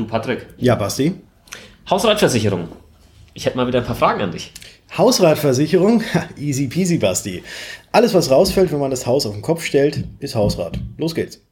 Du, Patrick. Ja, Basti. Hausratversicherung. Ich hätte mal wieder ein paar Fragen an dich. Hausratversicherung? Easy peasy, Basti. Alles, was rausfällt, wenn man das Haus auf den Kopf stellt, ist Hausrat. Los geht's.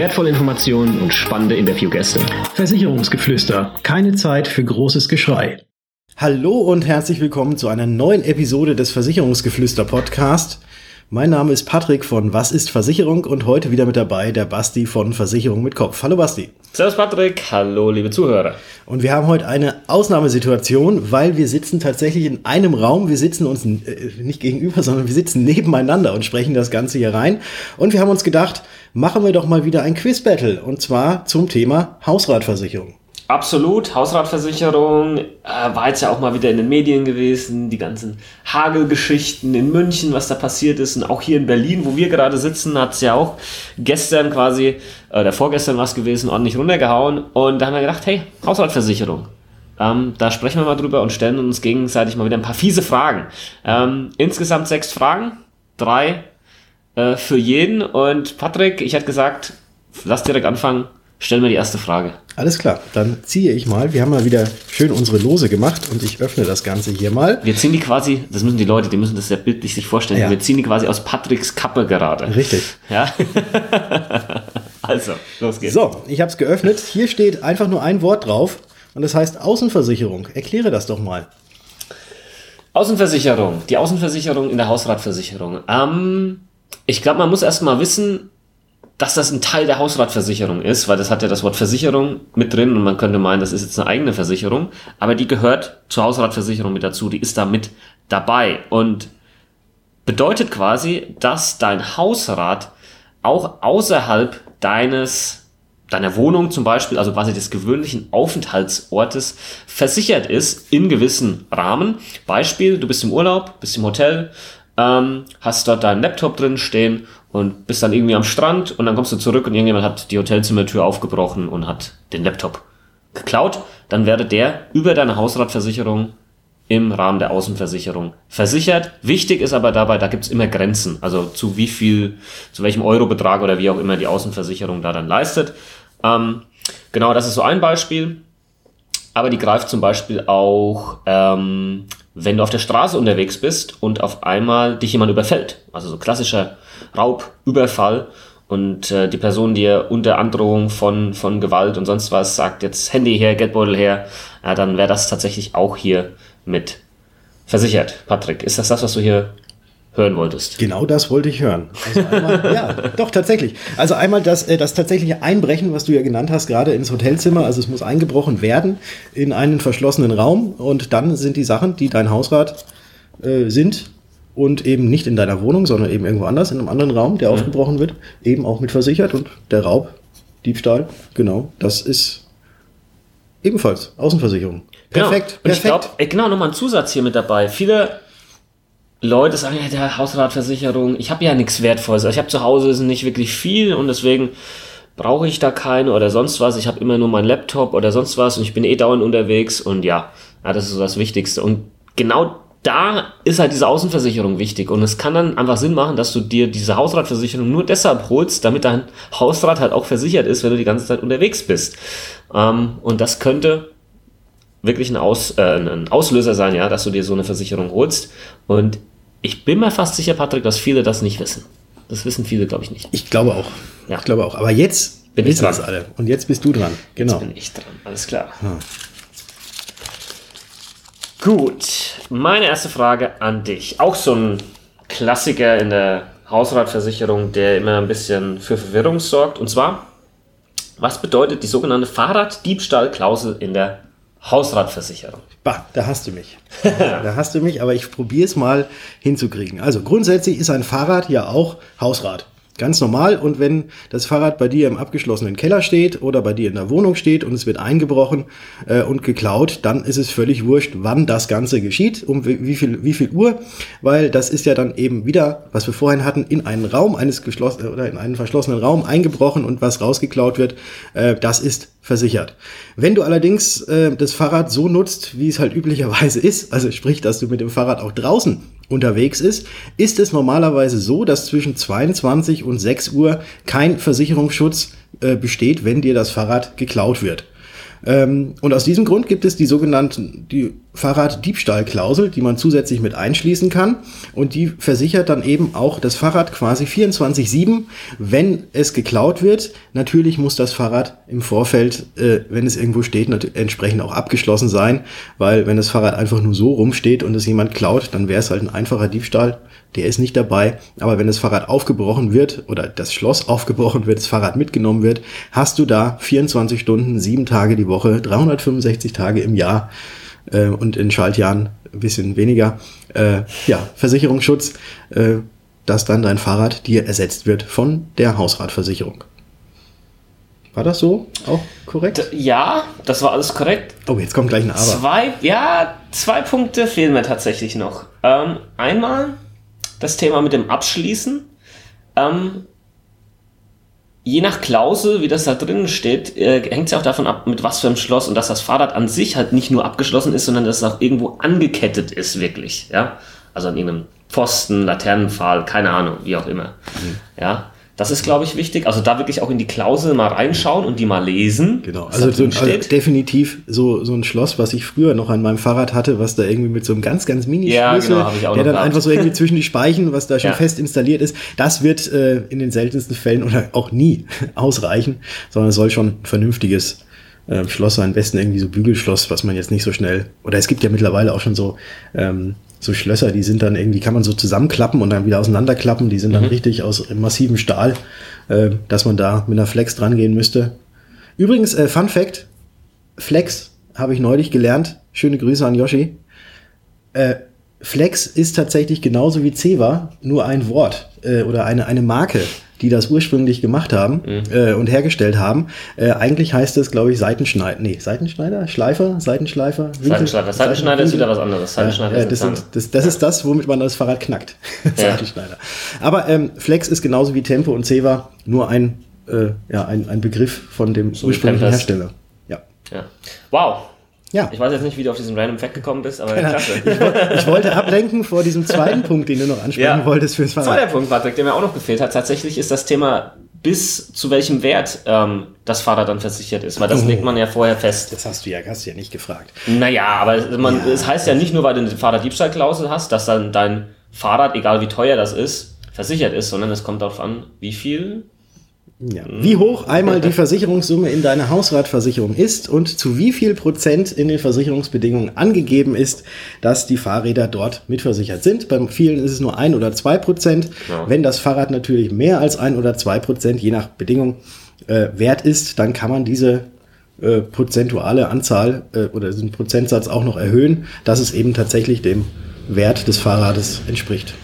wertvolle Informationen und spannende Interviewgäste. Versicherungsgeflüster. Keine Zeit für großes Geschrei. Hallo und herzlich willkommen zu einer neuen Episode des Versicherungsgeflüster Podcast. Mein Name ist Patrick von Was ist Versicherung und heute wieder mit dabei der Basti von Versicherung mit Kopf. Hallo Basti. Servus Patrick, hallo liebe Zuhörer. Und wir haben heute eine Ausnahmesituation, weil wir sitzen tatsächlich in einem Raum. Wir sitzen uns äh, nicht gegenüber, sondern wir sitzen nebeneinander und sprechen das Ganze hier rein. Und wir haben uns gedacht, machen wir doch mal wieder ein Quiz-Battle und zwar zum Thema Hausratversicherung. Absolut, Hausratversicherung äh, war jetzt ja auch mal wieder in den Medien gewesen, die ganzen Hagelgeschichten in München, was da passiert ist und auch hier in Berlin, wo wir gerade sitzen, hat es ja auch gestern quasi, äh, der vorgestern was gewesen, ordentlich runtergehauen und da haben wir gedacht, hey, Hausratversicherung. Ähm, da sprechen wir mal drüber und stellen uns gegenseitig mal wieder ein paar fiese Fragen. Ähm, insgesamt sechs Fragen, drei äh, für jeden und Patrick, ich hätte gesagt, lass direkt anfangen Stell mir die erste Frage. Alles klar, dann ziehe ich mal. Wir haben mal wieder schön unsere Lose gemacht und ich öffne das Ganze hier mal. Wir ziehen die quasi, das müssen die Leute, die müssen das ja bildlich sich vorstellen. Ja. Wir ziehen die quasi aus Patricks Kappe gerade. Richtig. Ja. also, los geht's. So, ich habe es geöffnet. Hier steht einfach nur ein Wort drauf und das heißt Außenversicherung. Erkläre das doch mal. Außenversicherung, die Außenversicherung in der Hausratversicherung. Ähm, ich glaube, man muss erst mal wissen, dass das ein Teil der Hausratversicherung ist, weil das hat ja das Wort Versicherung mit drin und man könnte meinen, das ist jetzt eine eigene Versicherung, aber die gehört zur Hausratversicherung mit dazu, die ist da mit dabei und bedeutet quasi, dass dein Hausrat auch außerhalb deines deiner Wohnung zum Beispiel, also quasi des gewöhnlichen Aufenthaltsortes, versichert ist in gewissen Rahmen. Beispiel, du bist im Urlaub, bist im Hotel, ähm, hast dort deinen Laptop drin stehen und bist dann irgendwie am Strand und dann kommst du zurück und irgendjemand hat die Hotelzimmertür aufgebrochen und hat den Laptop geklaut, dann werde der über deine Hausratversicherung im Rahmen der Außenversicherung versichert. Wichtig ist aber dabei, da gibt's immer Grenzen, also zu wie viel, zu welchem Eurobetrag oder wie auch immer die Außenversicherung da dann leistet. Ähm, genau, das ist so ein Beispiel. Aber die greift zum Beispiel auch ähm, wenn du auf der Straße unterwegs bist und auf einmal dich jemand überfällt. Also so klassischer Raub, Überfall und äh, die Person dir unter Androhung von, von Gewalt und sonst was sagt jetzt Handy her, Geldbeutel her, ja, dann wäre das tatsächlich auch hier mit versichert. Patrick, ist das das, was du hier hören wolltest. Genau das wollte ich hören. Also einmal, ja, doch, tatsächlich. Also einmal das, äh, das tatsächliche Einbrechen, was du ja genannt hast, gerade ins Hotelzimmer. Also es muss eingebrochen werden in einen verschlossenen Raum. Und dann sind die Sachen, die dein Hausrat äh, sind und eben nicht in deiner Wohnung, sondern eben irgendwo anders, in einem anderen Raum, der mhm. aufgebrochen wird, eben auch mit versichert. Und der Raub, Diebstahl, genau, das ist ebenfalls Außenversicherung. Perfekt, genau. Und perfekt. ich glaube, äh, genau, nochmal ein Zusatz hier mit dabei. Viele Leute sagen, ja, der Hausratversicherung, ich habe ja nichts Wertvolles. Also ich habe zu Hause nicht wirklich viel und deswegen brauche ich da keine oder sonst was. Ich habe immer nur meinen Laptop oder sonst was und ich bin eh dauernd unterwegs und ja, ja, das ist so das Wichtigste. Und genau da ist halt diese Außenversicherung wichtig und es kann dann einfach Sinn machen, dass du dir diese Hausratversicherung nur deshalb holst, damit dein Hausrat halt auch versichert ist, wenn du die ganze Zeit unterwegs bist. Ähm, und das könnte wirklich ein, Aus, äh, ein Auslöser sein, ja, dass du dir so eine Versicherung holst. Und ich bin mir fast sicher, Patrick, dass viele das nicht wissen. Das wissen viele, glaube ich, nicht. Ich glaube auch. Ja. Ich glaube auch. Aber jetzt bin wissen es alle. Und jetzt bist du dran. Genau. Jetzt bin ich dran. Alles klar. Hm. Gut. Meine erste Frage an dich. Auch so ein Klassiker in der Hausratversicherung, der immer ein bisschen für Verwirrung sorgt. Und zwar, was bedeutet die sogenannte Fahrraddiebstahlklausel in der Hausratversicherung. Bah, da hast du mich. da hast du mich, aber ich probiere es mal hinzukriegen. Also grundsätzlich ist ein Fahrrad ja auch Hausrat. Ganz normal. Und wenn das Fahrrad bei dir im abgeschlossenen Keller steht oder bei dir in der Wohnung steht und es wird eingebrochen äh, und geklaut, dann ist es völlig wurscht, wann das Ganze geschieht, um wie viel, wie viel Uhr, weil das ist ja dann eben wieder, was wir vorhin hatten, in einen Raum eines geschlossenen oder in einen verschlossenen Raum eingebrochen und was rausgeklaut wird, äh, das ist versichert. Wenn du allerdings äh, das Fahrrad so nutzt, wie es halt üblicherweise ist, also sprich, dass du mit dem Fahrrad auch draußen unterwegs ist, ist es normalerweise so, dass zwischen 22 und 6 Uhr kein Versicherungsschutz äh, besteht, wenn dir das Fahrrad geklaut wird. Ähm, und aus diesem Grund gibt es die sogenannte die Fahrraddiebstahlklausel, die man zusätzlich mit einschließen kann. Und die versichert dann eben auch das Fahrrad quasi 24-7, wenn es geklaut wird. Natürlich muss das Fahrrad im Vorfeld, äh, wenn es irgendwo steht, entsprechend auch abgeschlossen sein, weil wenn das Fahrrad einfach nur so rumsteht und es jemand klaut, dann wäre es halt ein einfacher Diebstahl der ist nicht dabei. Aber wenn das Fahrrad aufgebrochen wird oder das Schloss aufgebrochen wird, das Fahrrad mitgenommen wird, hast du da 24 Stunden, sieben Tage die Woche, 365 Tage im Jahr äh, und in Schaltjahren ein bisschen weniger, äh, ja, Versicherungsschutz, äh, dass dann dein Fahrrad dir ersetzt wird von der Hausratversicherung. War das so auch korrekt? Ja, das war alles korrekt. Oh, jetzt kommt gleich ein Aber. Zwei, ja, zwei Punkte fehlen mir tatsächlich noch. Ähm, einmal das Thema mit dem Abschließen. Ähm, je nach Klausel, wie das da drinnen steht, äh, hängt es ja auch davon ab, mit was für einem Schloss und dass das Fahrrad an sich halt nicht nur abgeschlossen ist, sondern dass es auch irgendwo angekettet ist, wirklich. Ja? Also an irgendeinem Pfosten, Laternenpfahl, keine Ahnung, wie auch immer. Mhm. Ja. Das ist, glaube ich, wichtig. Also da wirklich auch in die Klausel mal reinschauen und die mal lesen. Genau, also, so, also definitiv so, so ein Schloss, was ich früher noch an meinem Fahrrad hatte, was da irgendwie mit so einem ganz, ganz mini ja, genau, der dann gehabt. einfach so irgendwie zwischen die Speichen, was da schon ja. fest installiert ist, das wird äh, in den seltensten Fällen oder auch nie ausreichen, sondern es soll schon ein vernünftiges äh, Schloss sein. Am besten irgendwie so Bügelschloss, was man jetzt nicht so schnell. Oder es gibt ja mittlerweile auch schon so ähm, so Schlösser, die sind dann irgendwie, kann man so zusammenklappen und dann wieder auseinanderklappen. Die sind dann mhm. richtig aus massivem Stahl, äh, dass man da mit einer Flex dran gehen müsste. Übrigens, äh, Fun Fact: Flex habe ich neulich gelernt. Schöne Grüße an Yoshi. Äh, Flex ist tatsächlich genauso wie Ceva nur ein Wort äh, oder eine, eine Marke die das ursprünglich gemacht haben mhm. äh, und hergestellt haben. Äh, eigentlich heißt es, glaube ich, Seitenschneider. Nee, Seitenschneider? Schleifer? Seitenschleifer? Seitenschneider. Seitenschneider ist wieder was anderes. Seitenschneider ja, ist das, sind, das, das ja. ist das, womit man das Fahrrad knackt. Seitenschneider. Aber ähm, Flex ist genauso wie Tempo und Ceva nur ein, äh, ja, ein, ein Begriff von dem so ursprünglichen Hersteller. Ja. ja. Wow, ja. Ich weiß jetzt nicht, wie du auf diesen Random Fact gekommen bist, aber genau. klasse. Ich, ich, wollte ablenken vor diesem zweiten Punkt, den du noch ansprechen ja. wolltest fürs Fahrrad. Zweiter Punkt, Patrick, der mir auch noch gefehlt hat, tatsächlich ist das Thema, bis zu welchem Wert ähm, das Fahrrad dann versichert ist, weil das oh. legt man ja vorher fest. Das hast du ja, hast du ja nicht gefragt. Naja, aber man, ja. es heißt ja nicht nur, weil du eine Fahrraddiebstahlklausel hast, dass dann dein Fahrrad, egal wie teuer das ist, versichert ist, sondern es kommt darauf an, wie viel ja. Wie hoch einmal die Versicherungssumme in deiner Hausratversicherung ist und zu wie viel Prozent in den Versicherungsbedingungen angegeben ist, dass die Fahrräder dort mitversichert sind. Bei vielen ist es nur ein oder zwei Prozent. Ja. Wenn das Fahrrad natürlich mehr als ein oder zwei Prozent, je nach Bedingung, äh, wert ist, dann kann man diese äh, prozentuale Anzahl äh, oder diesen Prozentsatz auch noch erhöhen, dass es eben tatsächlich dem Wert des Fahrrades entspricht.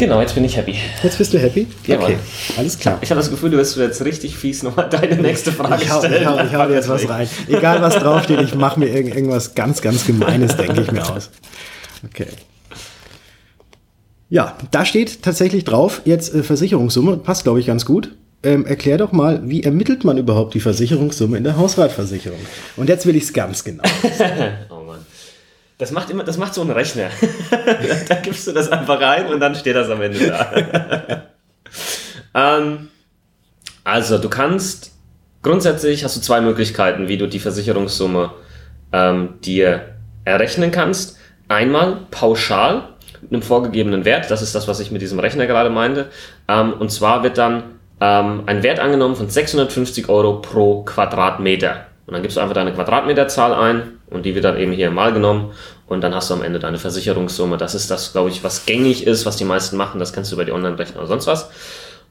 Genau, jetzt bin ich happy. Jetzt bist du happy? Ja, okay, alles klar. Ich habe das Gefühl, du wirst jetzt richtig fies nochmal deine nächste Frage ich hau, stellen. Ich hau, ich hau jetzt was rein. Egal, was draufsteht, ich mache mir irgendwas ganz, ganz Gemeines, denke ich mir aus. Okay. Ja, da steht tatsächlich drauf, jetzt äh, Versicherungssumme, passt glaube ich ganz gut. Ähm, erklär doch mal, wie ermittelt man überhaupt die Versicherungssumme in der Hausratversicherung? Und jetzt will ich es ganz genau. Das macht immer, das macht so ein Rechner. da gibst du das einfach rein und dann steht das am Ende da. ähm, also, du kannst grundsätzlich hast du zwei Möglichkeiten, wie du die Versicherungssumme ähm, dir errechnen kannst. Einmal pauschal mit einem vorgegebenen Wert, das ist das, was ich mit diesem Rechner gerade meinte. Ähm, und zwar wird dann ähm, ein Wert angenommen von 650 Euro pro Quadratmeter. Und dann gibst du einfach deine Quadratmeterzahl ein und die wird dann eben hier mal genommen und dann hast du am Ende deine Versicherungssumme. Das ist das, glaube ich, was gängig ist, was die meisten machen. Das kannst du über die Online-Rechner oder sonst was.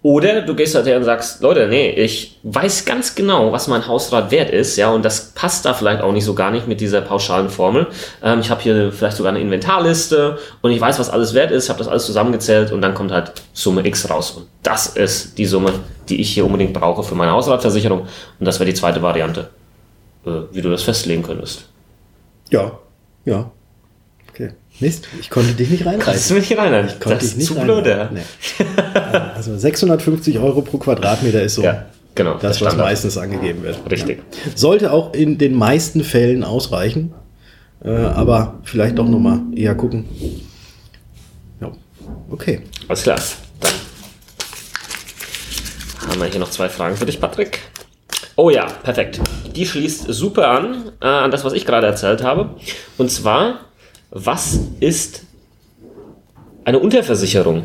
Oder du gehst halt her und sagst, Leute, nee, ich weiß ganz genau, was mein Hausrat wert ist, ja, und das passt da vielleicht auch nicht so gar nicht mit dieser pauschalen Formel. Ähm, ich habe hier vielleicht sogar eine Inventarliste und ich weiß, was alles wert ist, habe das alles zusammengezählt und dann kommt halt Summe X raus. Und das ist die Summe, die ich hier unbedingt brauche für meine Hausratversicherung. Und das wäre die zweite Variante, äh, wie du das festlegen könntest. Ja, ja. Okay. Mist, ich konnte dich nicht reinreißen. Kannst du mich rein? Ich konnte das dich ist nicht zu reinreißen. blöd, ja. Nee. Also 650 Euro pro Quadratmeter ist so Ja, genau. der das, was meistens angegeben wird. Richtig. Ja. Sollte auch in den meisten Fällen ausreichen, äh, aber vielleicht doch nochmal eher gucken. Ja, okay. Alles klar. Dann haben wir hier noch zwei Fragen für dich, Patrick. Oh ja, perfekt. Die schließt super an, äh, an das, was ich gerade erzählt habe. Und zwar, was ist eine Unterversicherung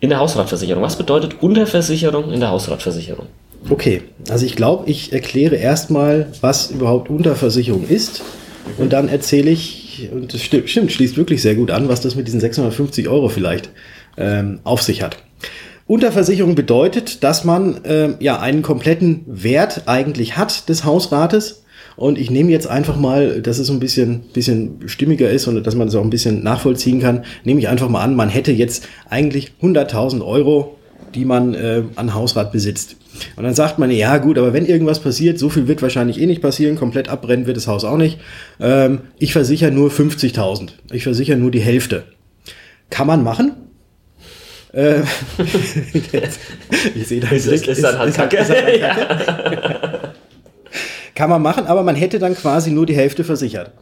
in der Hausratversicherung? Was bedeutet Unterversicherung in der Hausratversicherung? Okay, also ich glaube, ich erkläre erstmal, was überhaupt Unterversicherung ist. Und dann erzähle ich, und das stimmt, stimmt, schließt wirklich sehr gut an, was das mit diesen 650 Euro vielleicht ähm, auf sich hat. Unterversicherung bedeutet, dass man ähm, ja einen kompletten Wert eigentlich hat des Hausrates. Und ich nehme jetzt einfach mal, dass es ein bisschen, bisschen stimmiger ist und dass man es auch ein bisschen nachvollziehen kann, nehme ich einfach mal an, man hätte jetzt eigentlich 100.000 Euro, die man äh, an Hausrat besitzt. Und dann sagt man, ja gut, aber wenn irgendwas passiert, so viel wird wahrscheinlich eh nicht passieren, komplett abbrennen wird das Haus auch nicht. Ähm, ich versichere nur 50.000. Ich versichere nur die Hälfte. Kann man machen? Äh, ich sehe da Ist- ist- ist dann halt Kacke. Kann man machen, aber man hätte dann quasi nur die Hälfte versichert.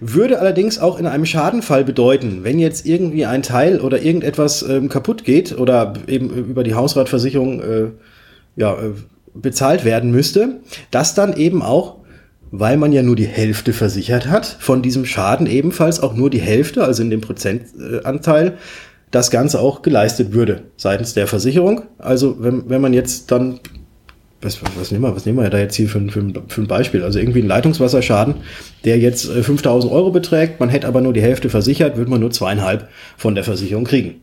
Würde allerdings auch in einem Schadenfall bedeuten, wenn jetzt irgendwie ein Teil oder irgendetwas ähm, kaputt geht oder eben über die Hausratversicherung äh, ja, äh, bezahlt werden müsste, dass dann eben auch, weil man ja nur die Hälfte versichert hat, von diesem Schaden ebenfalls auch nur die Hälfte, also in dem Prozentanteil, das Ganze auch geleistet würde seitens der Versicherung. Also wenn, wenn man jetzt dann was, was, nehmen wir, was nehmen wir da jetzt hier für, ein- für, für ein Beispiel? Also irgendwie ein Leitungswasserschaden, der jetzt äh, 5000 Euro beträgt, man hätte aber nur die Hälfte versichert, würde man nur zweieinhalb von der Versicherung kriegen.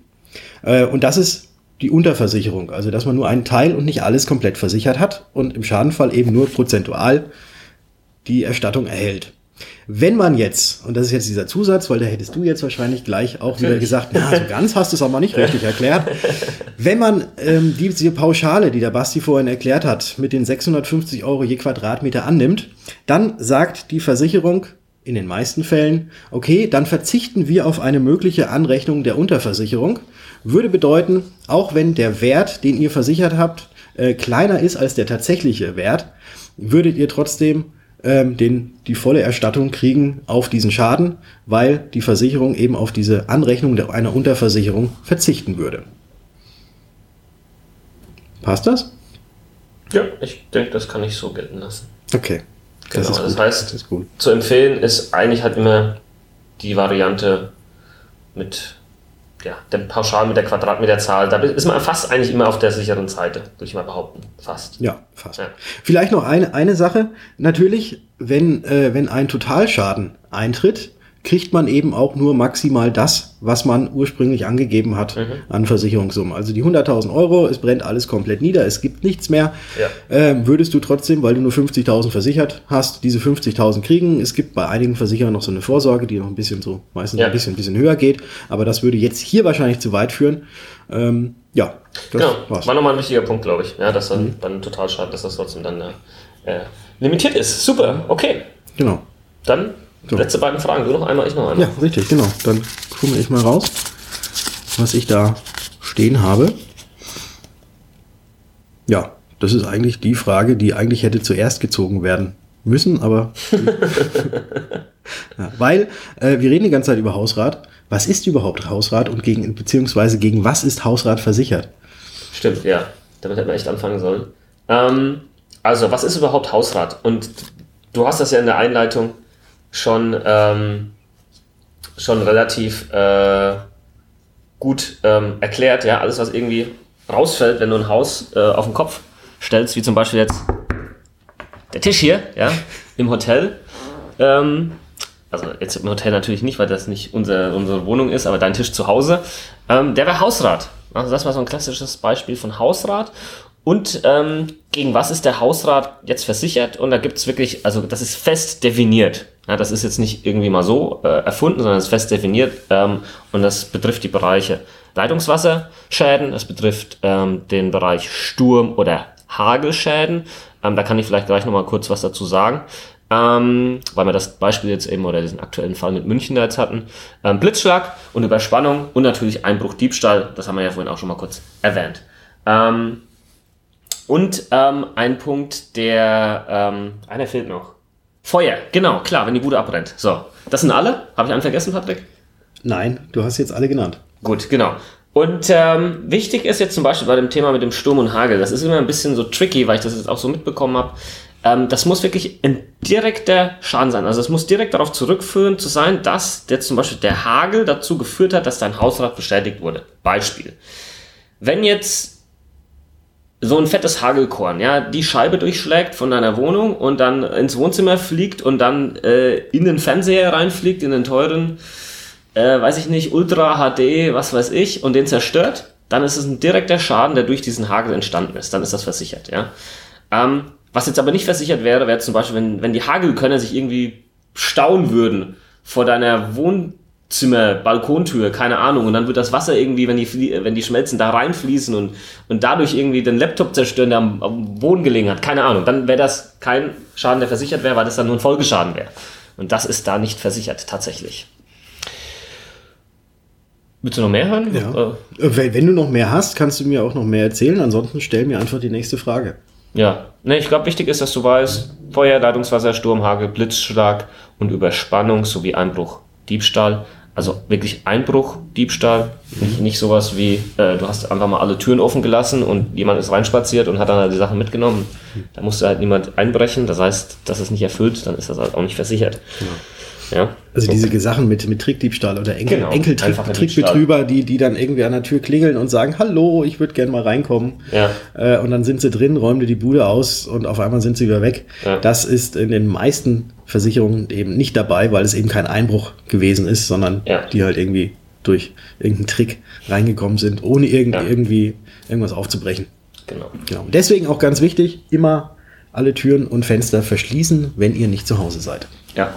Äh, und das ist die Unterversicherung, also dass man nur einen Teil und nicht alles komplett versichert hat und im Schadenfall eben nur prozentual die Erstattung erhält. Wenn man jetzt, und das ist jetzt dieser Zusatz, weil da hättest du jetzt wahrscheinlich gleich auch wieder gesagt, na, so ganz hast du es aber nicht richtig erklärt. Wenn man ähm, diese Pauschale, die der Basti vorhin erklärt hat, mit den 650 Euro je Quadratmeter annimmt, dann sagt die Versicherung in den meisten Fällen, okay, dann verzichten wir auf eine mögliche Anrechnung der Unterversicherung. Würde bedeuten, auch wenn der Wert, den ihr versichert habt, äh, kleiner ist als der tatsächliche Wert, würdet ihr trotzdem ähm, den, die volle Erstattung kriegen auf diesen Schaden, weil die Versicherung eben auf diese Anrechnung einer Unterversicherung verzichten würde. Passt das? Ja, ich denke, das kann ich so gelten lassen. Okay. Genau, das heißt- das ist gut. Zu empfehlen ist eigentlich halt immer die Variante mit ja, dem Pauschal mit der Quadratmeterzahl. Da ist man fast eigentlich immer auf der sicheren Seite, würde ich mal behaupten. Fast. Ja, fast. Ja. Vielleicht noch eine, eine Sache. Natürlich, wenn, äh, wenn ein Totalschaden eintritt, kriegt man eben auch nur maximal das, was man ursprünglich angegeben hat Mhm. an Versicherungssumme. Also die 100.000 Euro, es brennt alles komplett nieder, es gibt nichts mehr. Ja. Ähm, würdest du trotzdem, weil du nur 50.000 versichert hast, diese 50.000 kriegen. Es gibt bei einigen Versicherern noch so eine Vorsorge, die noch ein bisschen so, meistens Ja. ein bisschen, bisschen höher geht. Aber das würde jetzt hier wahrscheinlich zu weit führen. Ähm, ja, das Genau, war's. war nochmal ein wichtiger Punkt, glaube ich. Ja, dass dann bei einem Totalschaden, dass das trotzdem dann äh, äh, limitiert ist. Super, okay. Genau. Dann So. letzte beiden Fragen. Du noch einmal, ich noch einmal. Ja, richtig, genau. Dann gucke ich mal raus, was ich da stehen habe. Ja, das ist eigentlich die Frage, die eigentlich hätte zuerst gezogen werden müssen, aber. ja, weil äh, wir reden die ganze Zeit über Hausrat. Was ist überhaupt Hausrat und gegen, beziehungsweise gegen was ist Hausrat versichert? Stimmt, ja. Damit hätten wir echt anfangen sollen. Ähm, also, was ist überhaupt Hausrat? Und du hast das ja in der Einleitung schon, ähm, schon relativ äh, gut ähm, erklärt. Ja, alles, was irgendwie rausfällt, wenn du ein Haus äh, auf den Kopf stellst, wie zum Beispiel jetzt der Tisch hier, ja, im Hotel. Ähm, also jetzt im Hotel natürlich nicht, weil das nicht unser, unsere Wohnung ist, aber dein Tisch zu Hause, ähm, der wäre Hausrat. Also das war so ein klassisches Beispiel von Hausrat. Und ähm, gegen was ist der Hausrat jetzt versichert? Und da gibt es wirklich, also das ist fest definiert. Ja, das ist jetzt nicht irgendwie mal so äh, erfunden, sondern es ist fest definiert. Ähm, und das betrifft die Bereiche Leitungswasserschäden, es betrifft ähm, den Bereich Sturm- oder Hagelschäden. Ähm, da kann ich vielleicht gleich nochmal kurz was dazu sagen. Ähm, weil wir das Beispiel jetzt eben oder diesen aktuellen Fall mit München da jetzt hatten. Ähm, Blitzschlag und Überspannung und natürlich Einbruch, Diebstahl, das haben wir ja vorhin auch schon mal kurz erwähnt. Ähm, und ähm, ein Punkt, der, ähm, einer fehlt noch. Feuer, genau, klar, wenn die Bude abbrennt. So, das sind alle. Habe ich einen vergessen, Patrick? Nein, du hast jetzt alle genannt. Gut, genau. Und ähm, wichtig ist jetzt zum Beispiel bei dem Thema mit dem Sturm und Hagel, das ist immer ein bisschen so tricky, weil ich das jetzt auch so mitbekommen habe. Ähm, das muss wirklich ein direkter Schaden sein. Also es muss direkt darauf zurückführen zu sein, dass der zum Beispiel der Hagel dazu geführt hat, dass dein Hausrat bestätigt wurde. Beispiel. Wenn jetzt so ein fettes Hagelkorn, ja, die Scheibe durchschlägt von deiner Wohnung und dann ins Wohnzimmer fliegt und dann äh, in den Fernseher reinfliegt, in den teuren, äh, weiß ich nicht, Ultra HD, was weiß ich, und den zerstört, dann ist es ein direkter Schaden, der durch diesen Hagel entstanden ist. Dann ist das versichert, ja. Ähm, was jetzt aber nicht versichert wäre, wäre zum Beispiel, wenn, wenn die Hagelkörner sich irgendwie stauen würden vor deiner Wohnung Zimmer, Balkontür, keine Ahnung. Und dann wird das Wasser irgendwie, wenn die, wenn die schmelzen, da reinfließen und, und dadurch irgendwie den Laptop zerstören, der am, am Boden gelegen hat. Keine Ahnung. Dann wäre das kein Schaden, der versichert wäre, weil das dann nur ein Folgeschaden wäre. Und das ist da nicht versichert, tatsächlich. Willst du noch mehr hören? Ja. Äh. Wenn du noch mehr hast, kannst du mir auch noch mehr erzählen. Ansonsten stell mir einfach die nächste Frage. Ja, ne, ich glaube, wichtig ist, dass du weißt, Feuer, Leitungswasser, Sturm, Hagel, Blitzschlag und Überspannung sowie Einbruch, Diebstahl also wirklich Einbruch, Diebstahl, nicht, nicht sowas wie, äh, du hast einfach mal alle Türen offen gelassen und jemand ist reinspaziert und hat dann halt die Sachen mitgenommen. Da musste halt niemand einbrechen, das heißt, dass es nicht erfüllt, dann ist das halt auch nicht versichert. Genau. Ja. Also so. diese Sachen mit, mit Trickdiebstahl oder Enkel, genau, Enkeltrickbetrüger, die, die dann irgendwie an der Tür klingeln und sagen, hallo, ich würde gerne mal reinkommen. Ja. Äh, und dann sind sie drin, räumen dir die Bude aus und auf einmal sind sie wieder weg. Ja. Das ist in den meisten Versicherungen eben nicht dabei, weil es eben kein Einbruch gewesen ist, sondern ja. die halt irgendwie durch irgendeinen Trick reingekommen sind, ohne irgend, irgendwie irgendwas aufzubrechen. Genau. genau. Deswegen auch ganz wichtig, immer alle Türen und Fenster verschließen, wenn ihr nicht zu Hause seid. Ja,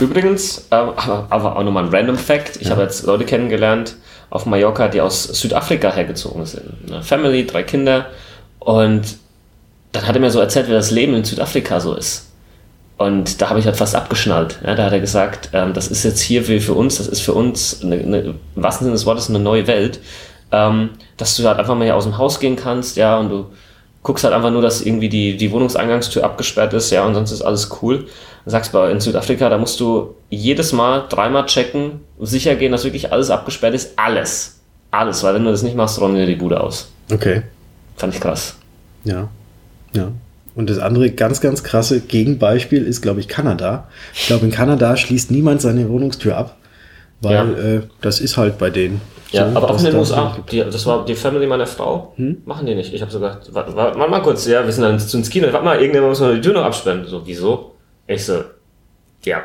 Übrigens, äh, aber auch nochmal ein Random Fact. Ich ja. habe jetzt Leute kennengelernt auf Mallorca, die aus Südafrika hergezogen sind. Eine Family, drei Kinder. Und dann hat er mir so erzählt, wie das Leben in Südafrika so ist. Und da habe ich halt fast abgeschnallt. Ja, da hat er gesagt, ähm, das ist jetzt hier für, für uns, das ist für uns eine, eine, im wahrsten Sinne des Wortes eine neue Welt. Ähm, dass du halt einfach mal hier aus dem Haus gehen kannst, ja, und du guckst halt einfach nur, dass irgendwie die, die Wohnungseingangstür abgesperrt ist, ja, und sonst ist alles cool sagst bei in Südafrika, da musst du jedes Mal dreimal checken, sicher gehen, dass wirklich alles abgesperrt ist. Alles. Alles, weil wenn du das nicht machst, räumen dir die Bude aus. Okay. Fand ich krass. Ja. Ja. Und das andere ganz, ganz krasse Gegenbeispiel ist, glaube ich, Kanada. Ich glaube, in Kanada schließt niemand seine Wohnungstür ab, weil ja. äh, das ist halt bei denen. Ja, so, aber auch in den USA. Die, das war die Family meiner Frau. Hm? Machen die nicht. Ich habe sogar, warte, warte, warte mal kurz, ja, wir sind dann ins Kino. Warte mal, irgendjemand muss mal die Tür noch absperren. So, wieso? Ich so, ja,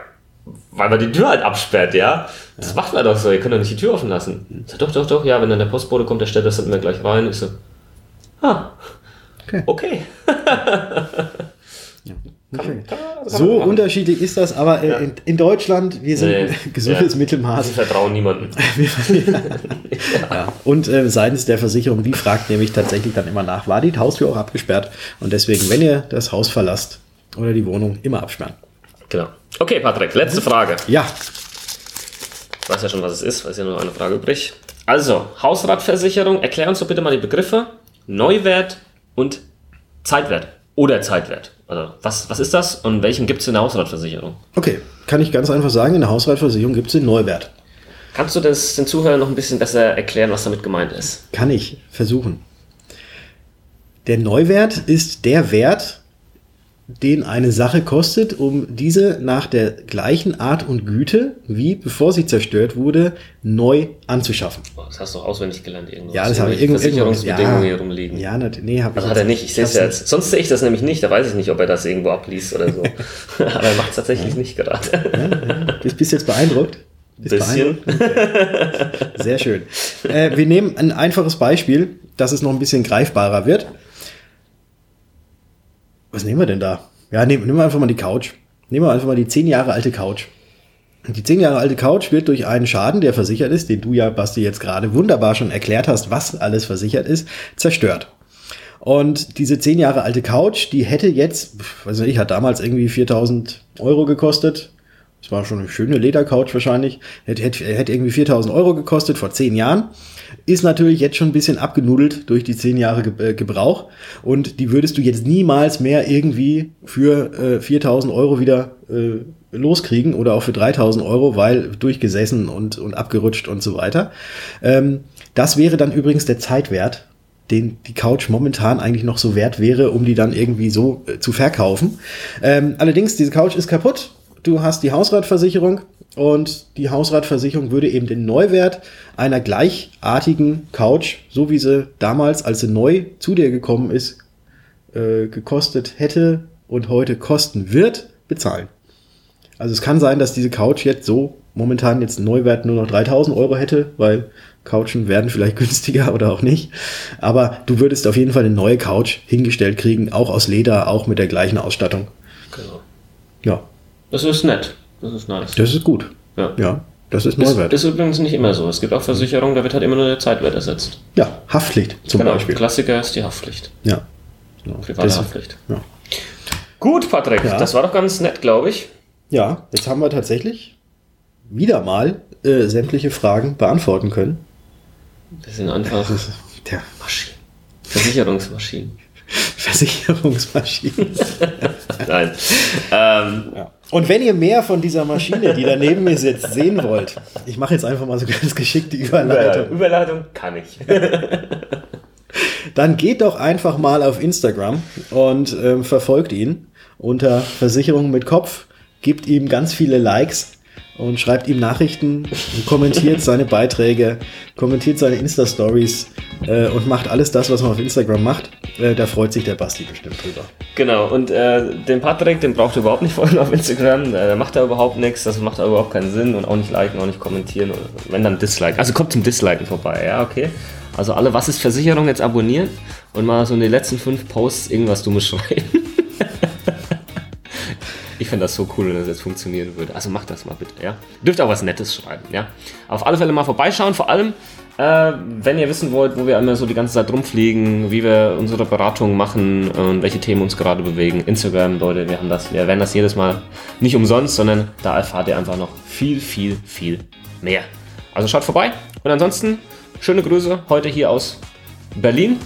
weil man die Tür halt absperrt, ja. Das ja. macht man doch so, ihr könnt doch nicht die Tür offen lassen. Mhm. So, doch, doch, doch, ja, wenn dann der Postbote kommt, der stellt das dann gleich rein. Ich so, ah, okay. okay. ja. Okay. so unterschiedlich ist das, aber ja. in, in, Deutschland, wir sind nee. gesundes ja. Mittelmaß. Wir vertrauen niemandem. ja. Und äh, seitens der Versicherung, die fragt nämlich tatsächlich dann immer nach, war die Haustür auch abgesperrt? Und deswegen, wenn ihr das Haus verlasst, oder die Wohnung immer absperren. Genau. Okay, Patrick, letzte Frage. Ja. Ich weiß ja schon, was es ist, weil es ja nur eine Frage übrig. Also, Hausratversicherung, erklär uns doch bitte mal die Begriffe Neuwert und Zeitwert oder Zeitwert. Also, was, was ist das und welchen gibt es in der Hausratversicherung? Okay, kann ich ganz einfach sagen, in der Hausratversicherung gibt es den Neuwert. Kannst du das den Zuhörern noch ein bisschen besser erklären, was damit gemeint ist? Kann ich versuchen. Der Neuwert ist der Wert, den eine Sache kostet, um diese nach der gleichen Art und Güte, wie bevor sie zerstört wurde, neu anzuschaffen. Oh, das hast du auch auswendig gelernt irgendwo. Ja, das habe ich irgendwo. Versicherungsbedingungen ja, hier rumliegen. Ja, nee, habe ich. Also hat er nicht, ich sehe es ja jetzt. Sonst sehe ich das nämlich nicht, da weiß ich nicht, ob er das irgendwo abliest oder so. Aber er macht es tatsächlich ja. nicht gerade. Ja, ja. Bist, bist jetzt beeindruckt? Bisschen. Sehr schön. Äh, wir nehmen ein einfaches Beispiel, dass es noch ein bisschen greifbarer wird. Was nehmen wir denn da? Ja, nehmen, nehmen wir einfach mal die Couch. Nehmen wir einfach mal die zehn Jahre alte Couch. Die zehn Jahre alte Couch wird durch einen Schaden, der versichert ist, den du ja, Basti, jetzt gerade wunderbar schon erklärt hast, was alles versichert ist, zerstört. Und diese zehn Jahre alte Couch, die hätte jetzt, weiß nicht, hat damals irgendwie 4000 Euro gekostet. Das war schon eine schöne Ledercouch wahrscheinlich. Hätte, hätte, hätte irgendwie 4000 Euro gekostet vor zehn Jahren. Ist natürlich jetzt schon ein bisschen abgenudelt durch die zehn Jahre äh, Gebrauch. Und die würdest du jetzt niemals mehr irgendwie für äh, 4000 Euro wieder äh, loskriegen oder auch für 3000 Euro, weil durchgesessen und, und abgerutscht und so weiter. Ähm, das wäre dann übrigens der Zeitwert, den die Couch momentan eigentlich noch so wert wäre, um die dann irgendwie so äh, zu verkaufen. Ähm, allerdings, diese Couch ist kaputt. Du hast die Hausratversicherung und die Hausratversicherung würde eben den Neuwert einer gleichartigen Couch, so wie sie damals, als sie neu zu dir gekommen ist, äh, gekostet hätte und heute kosten wird, bezahlen. Also es kann sein, dass diese Couch jetzt so momentan jetzt Neuwert nur noch 3000 Euro hätte, weil Couchen werden vielleicht günstiger oder auch nicht. Aber du würdest auf jeden Fall eine neue Couch hingestellt kriegen, auch aus Leder, auch mit der gleichen Ausstattung. Genau. Ja, Das ist nett. Das ist nice. das ist gut. Ja. Ja, das ist Neuwert. ist übrigens nicht immer so. Es gibt auch Versicherungen, da wird halt immer nur der Zeitwert ersetzt. ja, Haftpflicht zum genau. Beispiel. Klassiker ist die Haftpflicht. Ja. Genau. Private Das- Haftpflicht. ja. Gut, Patrick, Ja. das war doch ganz nett, glaube ich. ja, jetzt haben wir tatsächlich wieder mal äh, sämtliche Fragen beantworten können. Wir sind einfach Der Maschinen. Versicherungsmaschinen. Versicherungsmaschine. Nein. ähm, Ja. Und wenn ihr mehr von dieser Maschine, die da neben mir sitzt, sehen wollt, ich mache jetzt einfach mal so ganz geschickt die Überleitung, Überleitung. Kann ich. dann geht doch einfach mal auf Instagram und ähm, verfolgt ihn unter Versicherung mit Kopf, gibt ihm ganz viele Likes und schreibt ihm Nachrichten und kommentiert seine Beiträge, kommentiert seine Insta-Stories äh, und macht alles das, was man auf Instagram macht. Äh, da freut sich der Basti bestimmt drüber. Genau, und äh, den Patrick, den braucht ihr überhaupt nicht folgen auf Instagram. Äh, Da macht er überhaupt nichts, das macht überhaupt keinen Sinn und auch nicht liken, auch nicht kommentieren. Wenn dann Dislike. Also kommt zum Disliken vorbei, ja, okay. Also alle Was ist Versicherung jetzt abonnieren und mal so in den letzten fünf Posts irgendwas Dummes schreiben. Ich finde das so cool, wenn das jetzt funktionieren würde. Also macht das mal bitte, ja. Dürft auch was Nettes schreiben, ja. Auf alle Fälle mal vorbeischauen, vor allem, äh, wenn ihr wissen wollt, wo wir immer so die ganze Zeit rumfliegen, wie wir unsere Beratungen machen und welche Themen uns gerade bewegen. Instagram, Leute, wir haben das, wir werden das jedes Mal nicht umsonst, sondern da erfahrt ihr einfach noch viel, viel, viel mehr. Also schaut vorbei und ansonsten schöne Grüße heute hier aus Berlin,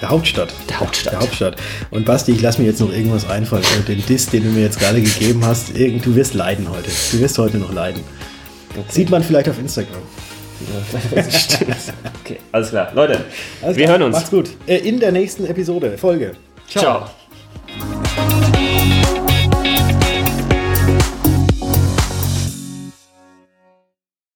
Der Hauptstadt. der Hauptstadt. Der Hauptstadt. Und Basti, ich lass mir jetzt noch irgendwas einfallen. Also den Diss, den du mir jetzt gerade gegeben hast, irgend, du wirst leiden heute. Du wirst heute noch leiden. Sieht man vielleicht auf Instagram. okay, alles klar. Leute, Alles wir klar, hören uns. Macht's gut. Äh, In der nächsten Episode, Folge. Ciao.